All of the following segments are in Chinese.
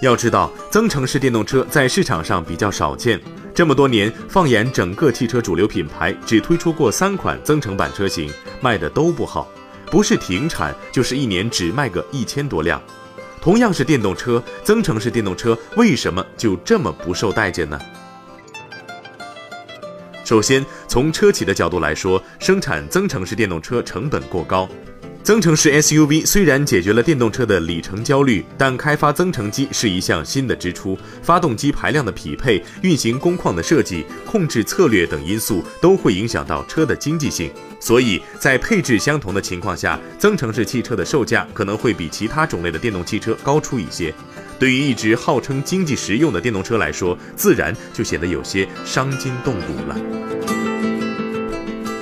要知道，增程式电动车在市场上比较少见。这么多年，放眼整个汽车主流品牌，只推出过三款增程版车型，卖的都不好，不是停产，就是一年只卖个一千多辆。同样是电动车，增程式电动车为什么就这么不受待见呢？首先，从车企的角度来说，生产增程式电动车成本过高。增程式 SUV 虽然解决了电动车的里程焦虑，但开发增程机是一项新的支出，发动机排量的匹配、运行工况的设计、控制策略等因素都会影响到车的经济性。所以在配置相同的情况下，增程式汽车的售价可能会比其他种类的电动汽车高出一些。对于一直号称经济实用的电动车来说，自然就显得有些伤筋动骨了。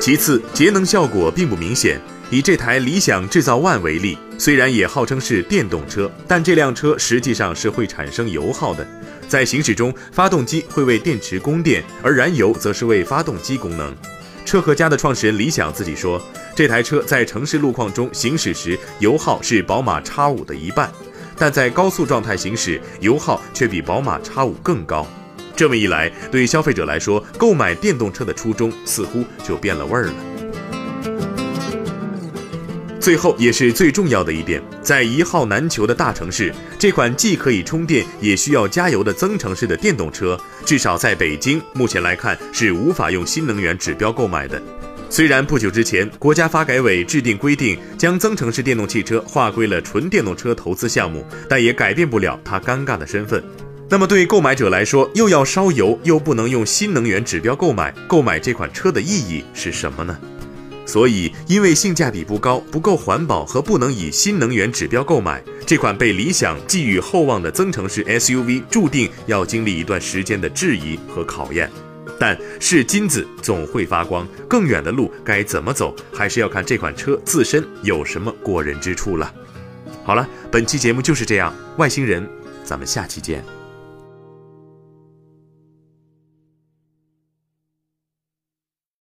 其次，节能效果并不明显。以这台理想制造 ONE 为例，虽然也号称是电动车，但这辆车实际上是会产生油耗的。在行驶中，发动机会为电池供电，而燃油则是为发动机功能。车和家的创始人李想自己说，这台车在城市路况中行驶时，油耗是宝马 X5 的一半，但在高速状态行驶，油耗却比宝马 X5 更高。这么一来，对消费者来说，购买电动车的初衷似乎就变了味儿了。最后也是最重要的一点，在一号难求的大城市，这款既可以充电也需要加油的增程式的电动车，至少在北京目前来看是无法用新能源指标购买的。虽然不久之前国家发改委制定规定，将增程式电动汽车划归了纯电动车投资项目，但也改变不了它尴尬的身份。那么对购买者来说，又要烧油又不能用新能源指标购买，购买这款车的意义是什么呢？所以，因为性价比不高、不够环保和不能以新能源指标购买，这款被理想寄予厚望的增程式 SUV，注定要经历一段时间的质疑和考验。但是金子总会发光，更远的路该怎么走，还是要看这款车自身有什么过人之处了。好了，本期节目就是这样，外星人，咱们下期见。